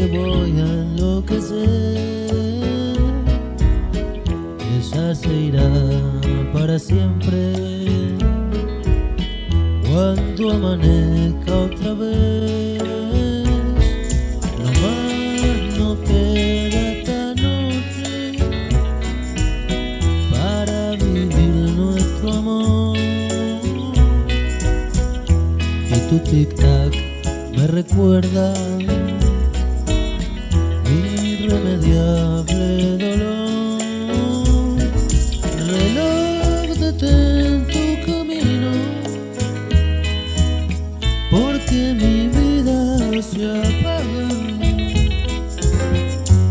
que voy a enloquecer. Ella se irá para siempre cuando amanezca otra vez. Nomás no queda esta noche para vivir nuestro amor. Y tu tic-tac me recuerda irremediable dolor. Reloj detén tu camino, porque mi vida se apaga.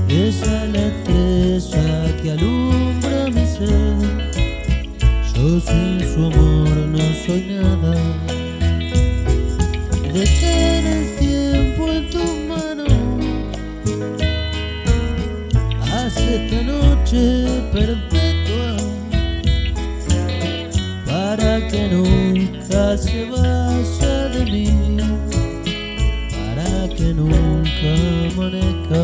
Esa es la estrella que alumbra mi ser. Yo sin su amor no soy nada. Detén el tiempo en tus esta noche perpetua para que nunca se vaya de mí, para que nunca amanezca.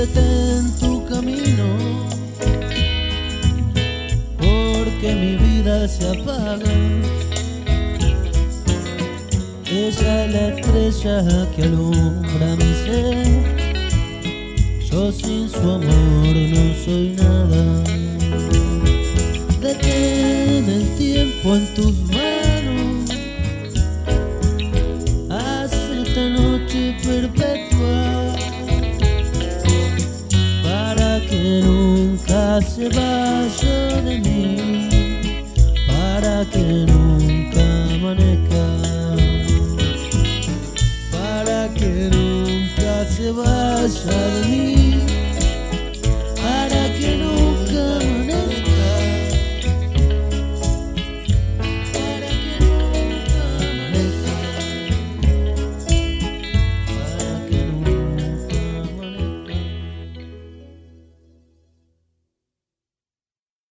Reloj detén tu camino porque mi vida se apaga. Ella es la estrella que alumbra mi ser. Yo sin su amor no soy nada. Detén el tiempo en tus manos. Haz esta noche perpetua se vaya de mí, para que nunca amanezca, para que nunca se vaya de mí.